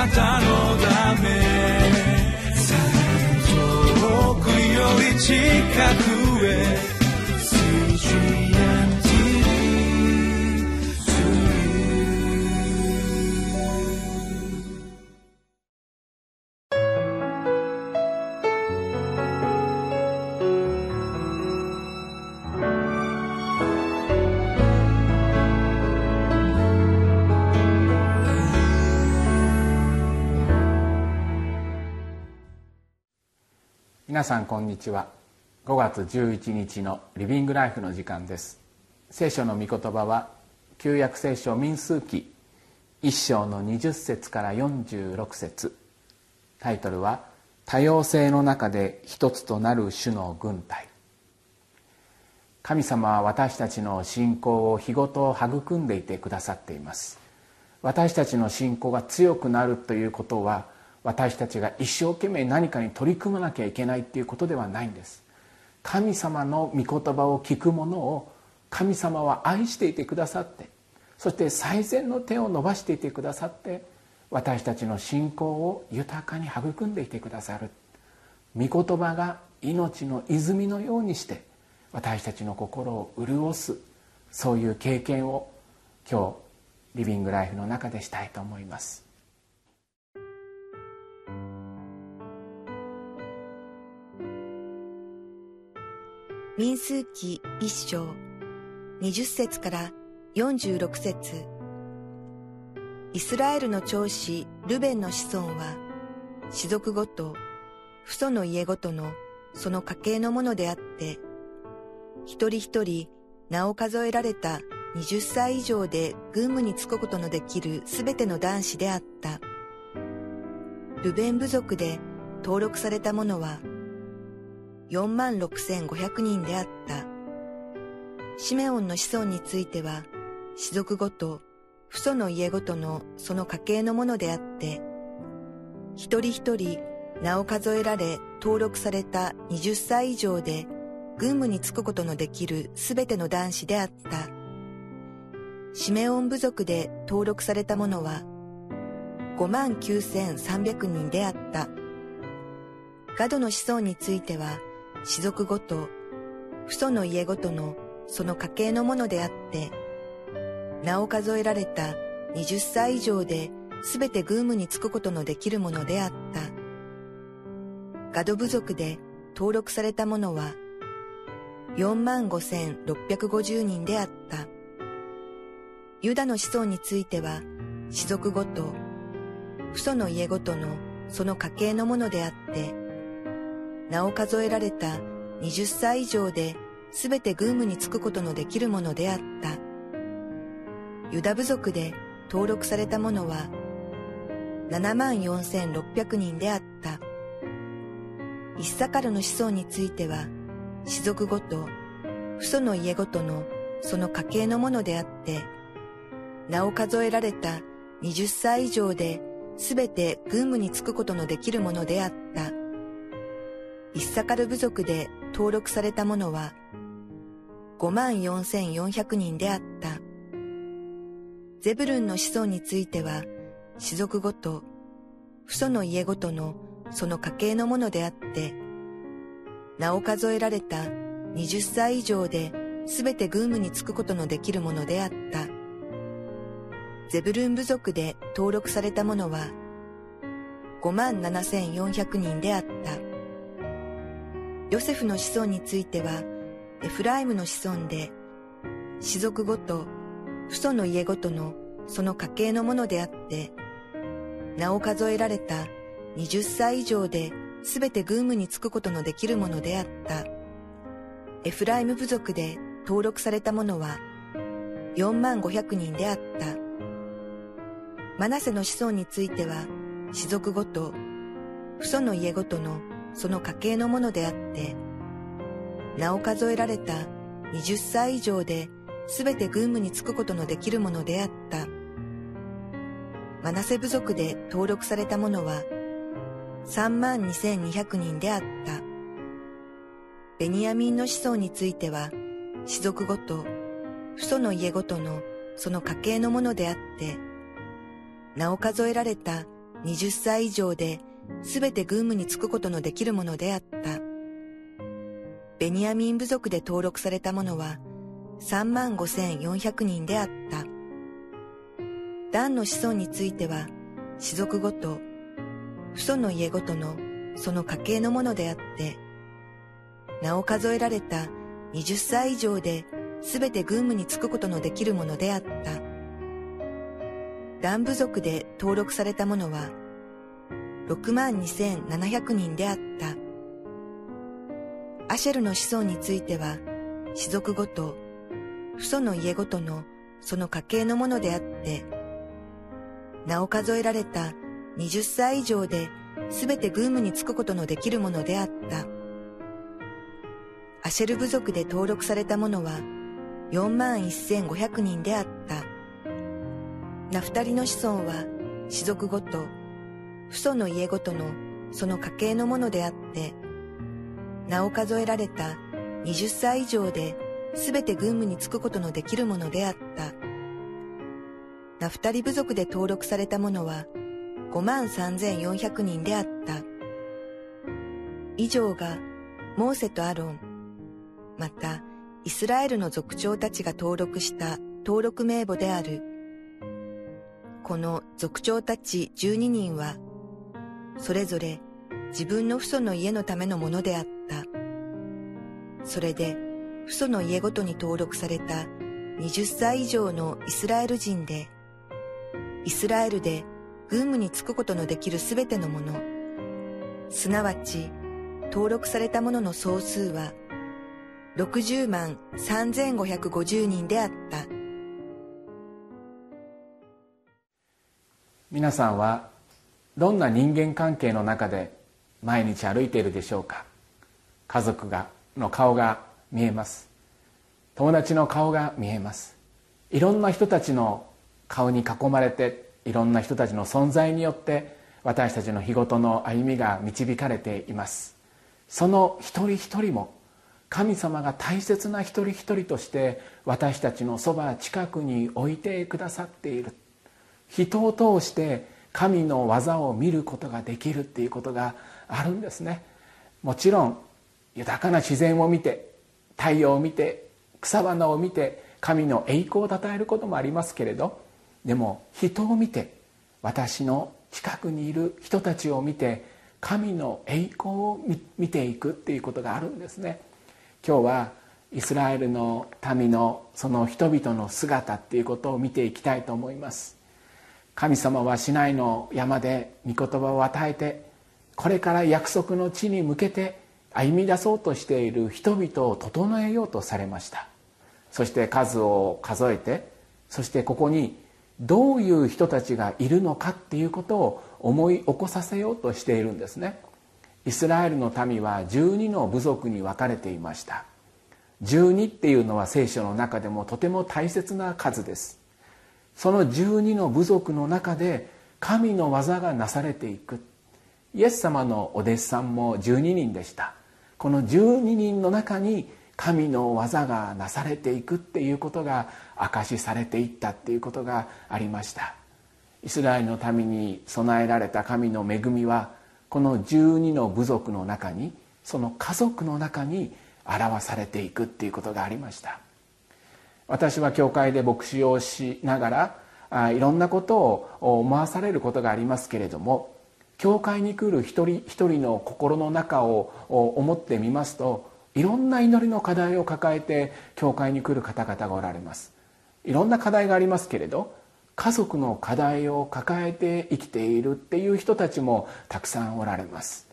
なたのため。遠くより近く。皆さんこんにちは。5月11日のリビングライフの時間です。聖書の御言葉は旧約聖書民数記1章の20節から46節。タイトルは多様性の中で一つとなる種の軍隊。神様は私たちの信仰を日ごと育んでいてくださっています。私たちの信仰が強くなるということは私たちが一生懸命何かに取り組まなきゃいけないっていうことではないんです。神様の御言葉を聞く者を神様は愛していてくださってそして最善の手を伸ばしていてくださって私たちの信仰を豊かに育んでいてくださる。御言葉が命の泉のようにして私たちの心を潤すそういう経験を今日リビングライフの中でしたいと思います。民数記一章二十節から四十六節。イスラエルの長子ルベンの子孫は士族ごと父祖の家ごとのその家系のものであって一人一人名を数えられた二十歳以上で軍務に就くことのできるすべての男子であった。ルベン部族で登録された者は4万6500人であった。シメオンの子孫については、士族ごと、父祖の家ごとのその家系のものであって、一人一人名を数えられ登録された20歳以上で軍務に就くことのできるすべての男子であった。シメオン部族で登録された者は5万9300人であった。ガドの子孫については士族ごと、父祖の家ごとのその家系のものであって、名を数えられた20歳以上ですべて軍務に就くことのできるものであった。ガド部族で登録されたものは、45,650人であった。ユダの子孫については、士族ごと、父祖の家ごとのその家系のものであって、名を数えられた20歳以上で全て軍務に就くことのできるものであった。ユダ部族で登録されたものは7万4600人であった。イッサカルの子孫については、士族ごと、父祖の家ごとのその家系のものであって、名を数えられた20歳以上で全て軍務に就くことのできるものであった。イッサカル部族で登録された者は54,400人であった。ゼブルンの子孫については、士族ごと、父祖の家ごとのその家系のものであって、名を数えられた20歳以上で全て軍務に就くことのできるものであった。ゼブルン部族で登録されたものは57,400人であった。ヨセフの子孫については、エフライムの子孫で、士族ごと、父祖の家ごとのその家系のものであって、名を数えられた20歳以上で全て軍務に就くことのできるものであった。エフライム部族で登録されたものは4万500人であった。マナセの子孫については、士族ごと、父祖の家ごとのその家系のものであって、名を数えられた20歳以上で全て軍務に就くことのできるものであった。マナセ部族で登録されたものは3万2200人であった。ベニヤミンの子孫については、士族ごと、父祖の家ごとのその家系のものであって、名を数えられた20歳以上で全て軍務に就くことのできるものであった。ベニヤミン部族で登録された者は3万5400人であった。ダンの子孫については、士族ごと、父祖の家ごとのその家系のものであって、名を数えられた20歳以上で全て軍務に就くことのできるものであった。ダン部族で登録されたものは、6万2700人であった。アシェルの子孫については、士族ごと、父祖の家ごとのその家系のものであって、名を数えられた20歳以上で全て軍務に就くことのできるものであった。アシェル部族で登録されたものは4万1500人であった。ナフタリの子孫は士族ごと、父祖の家ごとのその家系のものであって、名を数えられた20歳以上で全て軍務に就くことのできるものであった。ナフタリ部族で登録されたものは5万3400人であった。以上がモーセとアロン、またイスラエルの族長たちが登録した登録名簿である。この族長たち12人は、それぞれ自分の父祖の家のためのものであった。それで、父祖の家ごとに登録された20歳以上のイスラエル人で、イスラエルで軍務に就くことのできるすべてのもの、すなわち登録されたものの総数は60万3550人であった。皆さんはどんな人間関係の中で毎日歩いているでしょうか？家族がの顔が見えます。友達の顔が見えます。いろんな人たちの顔に囲まれていろんな人たちの存在によって私たちの日ごとの歩みが導かれています。その一人一人も神様が大切な一人一人として私たちのそば近くに置いてくださっている。人を通して神の技を見ることができるっていうことがあるんですね。もちろん豊かな自然を見て太陽を見て草花を見て神の栄光をたたえることもありますけれどでも人を見て私の近くにいる人たちを見て神の栄光を見ていくっていうことがあるんですね。今日はイスラエルの民のその人々の姿っていうことを見ていきたいと思います。神様は市内の山で御言葉を与えてこれから約束の地に向けて歩み出そうとしている人々を整えようとされました。そして数を数えてそしてここにどういう人たちがいるのかっていうことを思い起こさせようとしているんですね。イスラエルの民は12の部族に分かれていました。12っていうのは聖書の中でもとても大切な数です。その12の部族の中で神の技がなされていく。イエス様のお弟子さんも12人でした。この12人の中に神の技がなされていくっていうことが証しされていったっていうことがありました。イスラエルの民に備えられた神の恵みはこの12の部族の中にその家族の中に表されていくっていうことがありました。私は教会で牧師をしながらあいろんなことを思わされることがありますけれども教会に来る一人一人の心の中を思ってみますといろんな祈りの課題を抱えて教会に来る方々がおられます。いろんな課題がありますけれど家族の課題を抱えて生きているっていう人たちもたくさんおられます。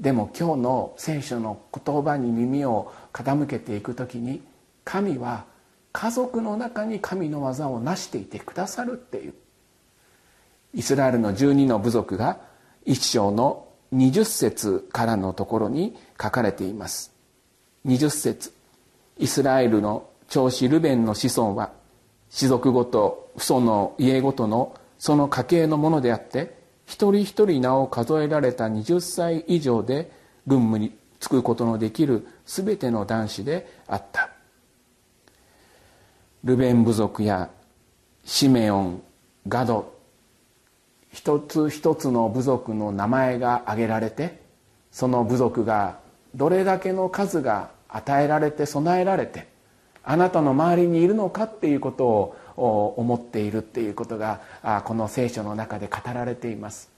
でも今日の聖書の言葉に耳を傾けていく時に神は家族の中に神の技を成していてくださるっていう。イスラエルの12の部族が一章の20節からのところに書かれています。20節。イスラエルの長子ルベンの子孫は士族ごと父祖の家ごとのその家系のものであって一人一人名を数えられた20歳以上で軍務に就くことのできる全ての男子であった。ルベン部族やシメオンガド。一つ一つの部族の名前が挙げられてその部族がどれだけの数が与えられて備えられてあなたの周りにいるのかっていうことを思っているっていうことがこの聖書の中で語られています。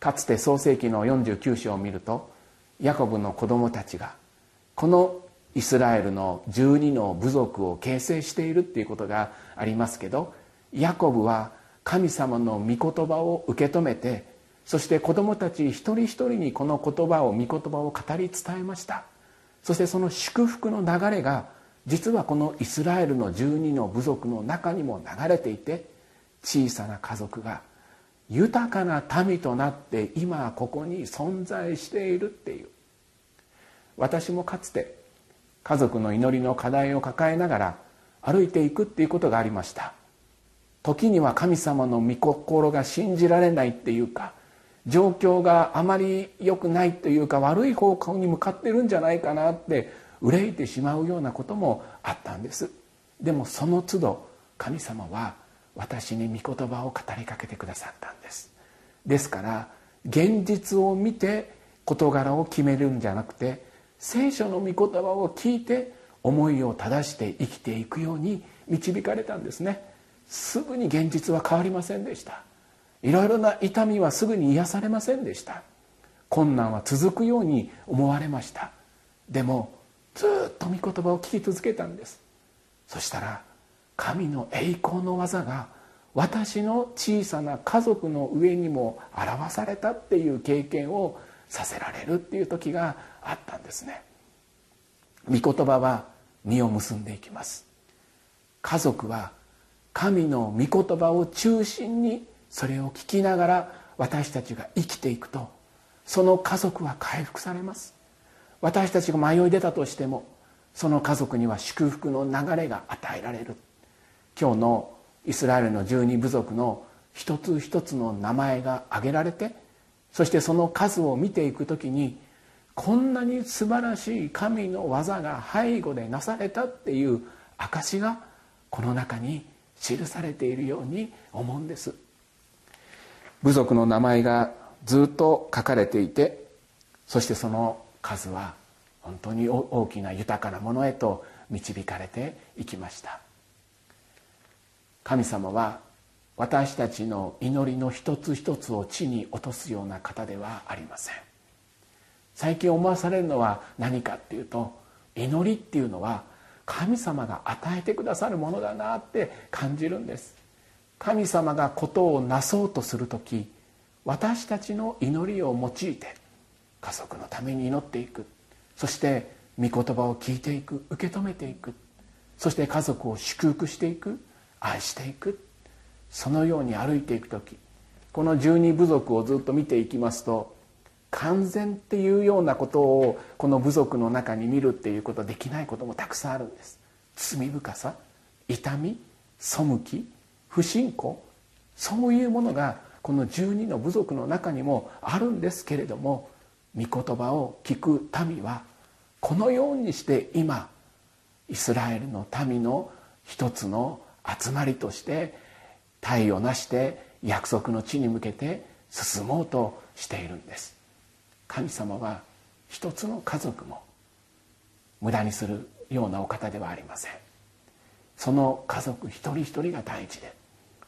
かつて創世紀の49章を見るとヤコブの子供たちがこのイスラエルの12の部族を形成しているっていうことがありますけどヤコブは神様の御言葉を受け止めてそして子供たち一人一人にこの言葉を御言葉を語り伝えました。そしてその祝福の流れが実はこのイスラエルの12の部族の中にも流れていて小さな家族が豊かな民となって今ここに存在しているっていう。私もかつて家族の祈りの課題を抱えながら歩いていくっていうことがありました。時には神様の御心が信じられないっていうか状況があまり良くないというか悪い方向に向かってるんじゃないかなって憂いてしまうようなこともあったんです。でもその都度神様は私に御言葉を語りかけてくださったんです。ですから現実を見て事柄を決めるんじゃなくて聖書の御言葉を聞いて思いを正して生きていくように導かれたんですね。すぐに現実は変わりませんでした。いろいろな痛みはすぐに癒されませんでした。困難は続くように思われました。でもずっと御言葉を聞き続けたんです。そしたら神の栄光の技が私の小さな家族の上にも表されたっていう経験をさせられるっていう時があったんですね。御言葉は実を結んでいきます。家族は神の御言葉を中心にそれを聞きながら私たちが生きていくとその家族は回復されます。私たちが迷い出たとしてもその家族には祝福の流れが与えられる。今日のイスラエルの十二部族の一つ一つの名前が挙げられてそしてその数を見ていく時にこんなに素晴らしい神の技が背後でなされたっていう証がこの中に記されているように思うんです。部族の名前がずっと書かれていてそしてその数は本当に大きな豊かなものへと導かれていきました。神様は私たちの祈りの一つ一つを地に落とすような方ではありません。最近思わされるのは何かっていうと祈りっていうのは神様が与えてくださるものだなって感じるんです。神様がことをなそうとする時私たちの祈りを用いて家族のために祈っていく。そして御言葉を聞いていく受け止めていく。そして家族を祝福していく愛していく。そのように歩いていく時。この十二部族をずっと見ていきますと完全っていうようなことをこの部族の中に見るっていうことできないこともたくさんあるんです。罪深さ痛み背き不信仰そういうものがこの12の部族の中にもあるんですけれども御言葉を聞く民はこのようにして今イスラエルの民の一つの集まりとして体を成して約束の地に向けて進もうとしているんです。神様は一つの家族も無駄にするようなお方ではありません。その家族一人一人が大事で。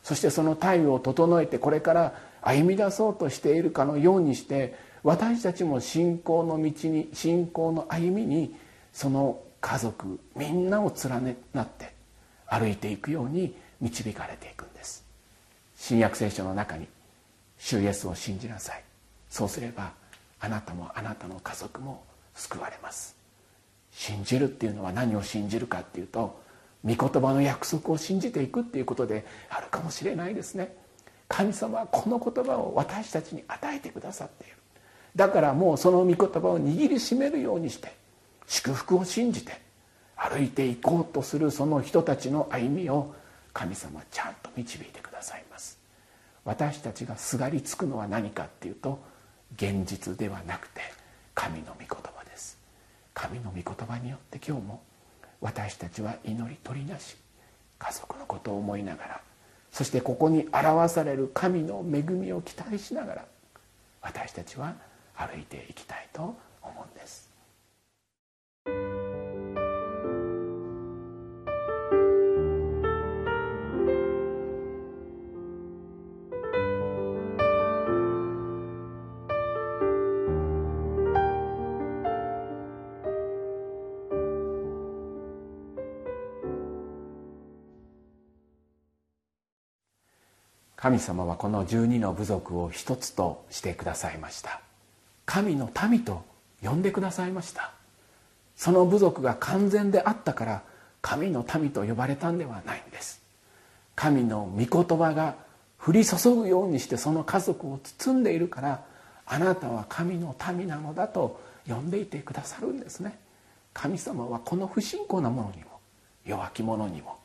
そしてその態度を整えてこれから歩み出そうとしているかのようにして私たちも信仰の道に信仰の歩みにその家族みんなを連ねなって歩いていくように導かれていくんです。新約聖書の中に「主イエスを信じなさい」そうすればあなたもあなたの家族も救われます。信じるっていうのは何を信じるかっていうと御言葉の約束を信じていくっていうことであるかもしれないですね。神様はこの言葉を私たちに与えてくださっている。だからもうその御言葉を握りしめるようにして祝福を信じて歩いていこうとするその人たちの歩みを神様はちゃんと導いてくださいます。私たちがすがりつくのは何かっていうと現実ではなくて神の御言葉です。神の御言葉によって今日も私たちは祈り取りなし家族のことを思いながらそしてここに表される神の恵みを期待しながら私たちは歩いていきたいと思うんです。神様はこの12の部族を一つとしてくださいました。神の民と呼んでくださいました。その部族が完全であったから神の民と呼ばれたんではないんです。神の御言葉が降り注ぐようにしてその家族を包んでいるからあなたは神の民なのだと呼んでいてくださるんですね。神様はこの不信仰な者にも弱き者にも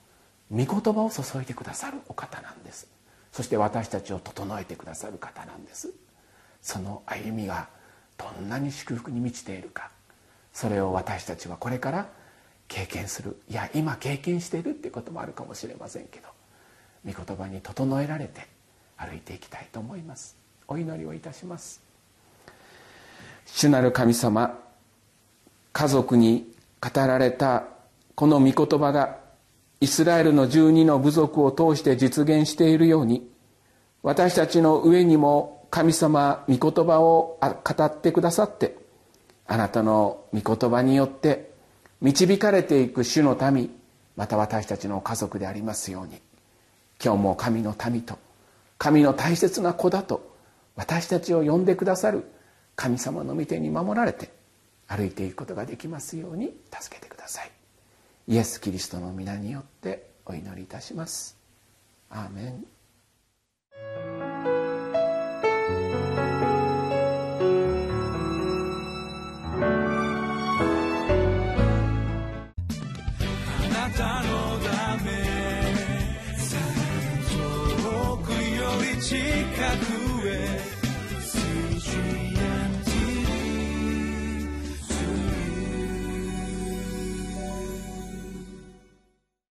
御言葉を注いでくださるお方なんです。そして私たちを整えてくださる方なんです。その歩みがどんなに祝福に満ちているか。それを私たちはこれから経験する。いや今経験しているっていうこともあるかもしれませんけど。御言葉に整えられて歩いていきたいと思います。お祈りをいたします。主なる神様家族に語られたこの御言葉がイスラエルの十二の部族を通して実現しているように私たちの上にも神様御言葉を語ってくださってあなたの御言葉によって導かれていく主の民また私たちの家族でありますように今日も神の民と神の大切な子だと私たちを呼んでくださる神様の御手に守られて歩いていくことができますように助けてください。イエス・キリストの皆によってお祈りいたします。アーメン。